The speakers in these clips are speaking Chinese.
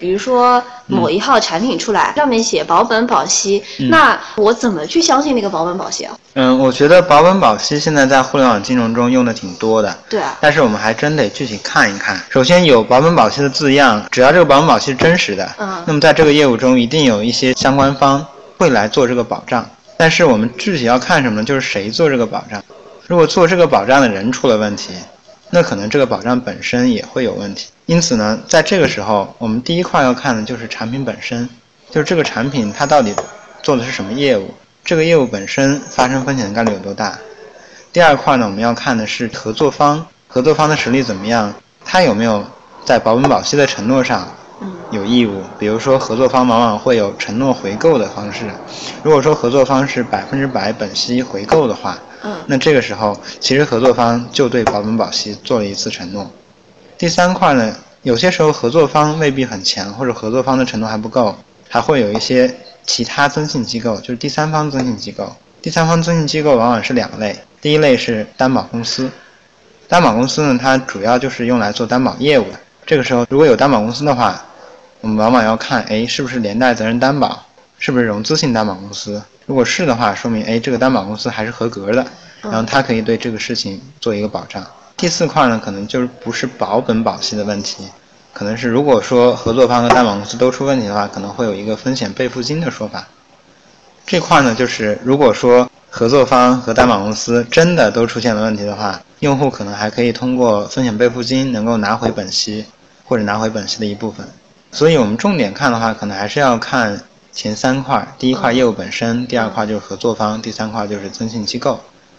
比如说某一号产品出来，上面写保本保息，那我怎么去相信那个保本保息啊？嗯，我觉得保本保息现在在互联网金融中用的挺多的。对啊。但是我们还真得具体看一看。首先有保本保息的字样，只要这个保本保息是真实的，嗯，那么在这个业务中一定有一些相关方会来做这个保障。但是我们具体要看什么呢？就是谁做这个保障。如果做这个保障的人出了问题。那可能这个保障本身也会有问题，因此呢，在这个时候，我们第一块要看的就是产品本身，就是这个产品它到底做的是什么业务，这个业务本身发生风险的概率有多大。第二块呢，我们要看的是合作方，合作方的实力怎么样，他有没有在保本保息的承诺上有义务。比如说，合作方往往会有承诺回购的方式，如果说合作方是百分之百本息回购的话。嗯，那这个时候，其实合作方就对保本保息做了一次承诺。第三块呢，有些时候合作方未必很强，或者合作方的承诺还不够，还会有一些其他增信机构，就是第三方增信机构。第三方增信机构往往是两类，第一类是担保公司，担保公司呢，它主要就是用来做担保业务的。这个时候，如果有担保公司的话，我们往往要看，哎，是不是连带责任担保，是不是融资性担保公司。如果是的话，说明哎，这个担保公司还是合格的，然后它可以对这个事情做一个保障。第四块呢，可能就是不是保本保息的问题，可能是如果说合作方和担保公司都出问题的话，可能会有一个风险备付金的说法。这块呢，就是如果说合作方和担保公司真的都出现了问题的话，用户可能还可以通过风险备付金能够拿回本息，或者拿回本息的一部分。所以我们重点看的话，可能还是要看。前三块，第一块业务本身，第二块就是合作方，第三块就是增信机构。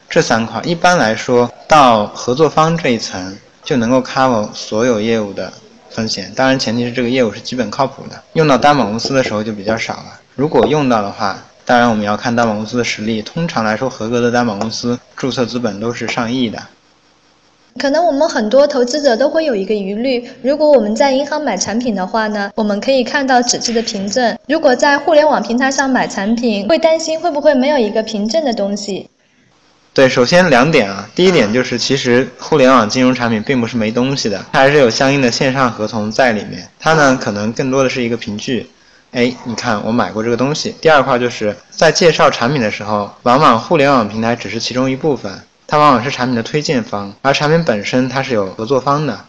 这三块一般来说到合作方这一层就能够 cover 所有业务的风险，当然前提是这个业务是基本靠谱的。用到担保公司的时候就比较少了。如果用到的话，当然我们要看担保公司的实力。通常来说，合格的担保公司注册资本都是上亿的。可能我们很多投资者都会有一个疑虑：如果我们在银行买产品的话呢，我们可以看到纸质的凭证；如果在互联网平台上买产品，会担心会不会没有一个凭证的东西。对，首先两点啊，第一点就是其实互联网金融产品并不是没东西的，它还是有相应的线上合同在里面。它呢，可能更多的是一个凭据。哎，你看我买过这个东西。第二块就是在介绍产品的时候，往往互联网平台只是其中一部分。它往往是产品的推荐方，而产品本身它是有合作方的。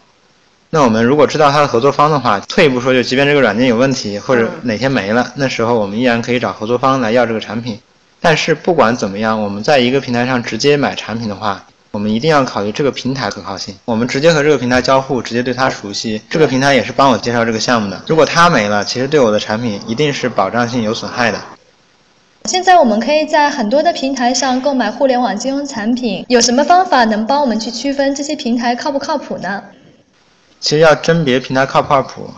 那我们如果知道它的合作方的话，退一步说，就即便这个软件有问题或者哪天没了，那时候我们依然可以找合作方来要这个产品。但是不管怎么样，我们在一个平台上直接买产品的话，我们一定要考虑这个平台可靠性。我们直接和这个平台交互，直接对它熟悉，这个平台也是帮我介绍这个项目的。如果它没了，其实对我的产品一定是保障性有损害的。现在我们可以在很多的平台上购买互联网金融产品，有什么方法能帮我们去区分这些平台靠不靠谱呢？其实要甄别平台靠不靠谱，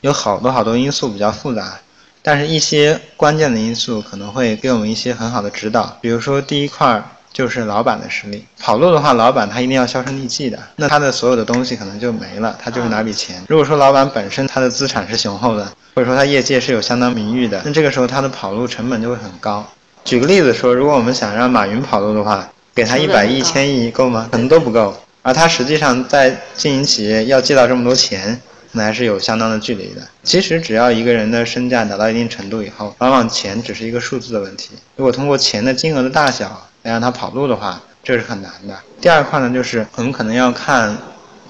有好多好多因素比较复杂，但是一些关键的因素可能会给我们一些很好的指导。比如说第一块。就是老板的实力，跑路的话，老板他一定要销声匿迹的，那他的所有的东西可能就没了，他就是拿笔钱。如果说老板本身他的资产是雄厚的，或者说他业界是有相当名誉的，那这个时候他的跑路成本就会很高。举个例子说，如果我们想让马云跑路的话，给他一百亿、千亿够吗？可能都不够。而他实际上在经营企业要借到这么多钱，那还是有相当的距离的。其实只要一个人的身价达到一定程度以后，往往钱只是一个数字的问题。如果通过钱的金额的大小。来让他跑路的话，这是很难的。第二块呢，就是我们可能要看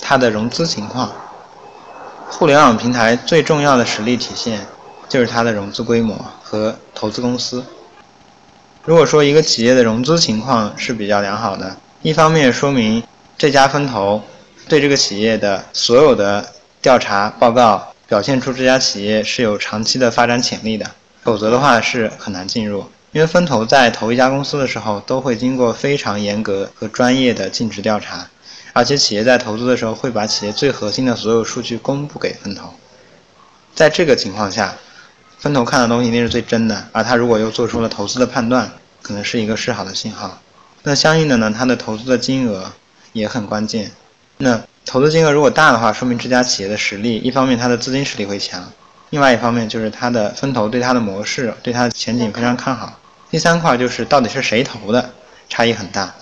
它的融资情况。互联网平台最重要的实力体现，就是它的融资规模和投资公司。如果说一个企业的融资情况是比较良好的，一方面说明这家分投对这个企业的所有的调查报告表现出这家企业是有长期的发展潜力的，否则的话是很难进入。因为风投在投一家公司的时候，都会经过非常严格和专业的尽职调查，而且企业在投资的时候会把企业最核心的所有数据公布给风投。在这个情况下，分投看的东西一定是最真的，而他如果又做出了投资的判断，可能是一个示好的信号。那相应的呢，他的投资的金额也很关键。那投资金额如果大的话，说明这家企业的实力，一方面它的资金实力会强，另外一方面就是它的分投对它的模式、对它的前景非常看好。第三块就是到底是谁投的，差异很大。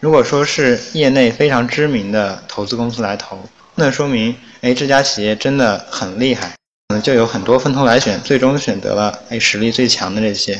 如果说是业内非常知名的投资公司来投，那说明，哎，这家企业真的很厉害。可能就有很多分头来选，最终选择了哎实力最强的这些。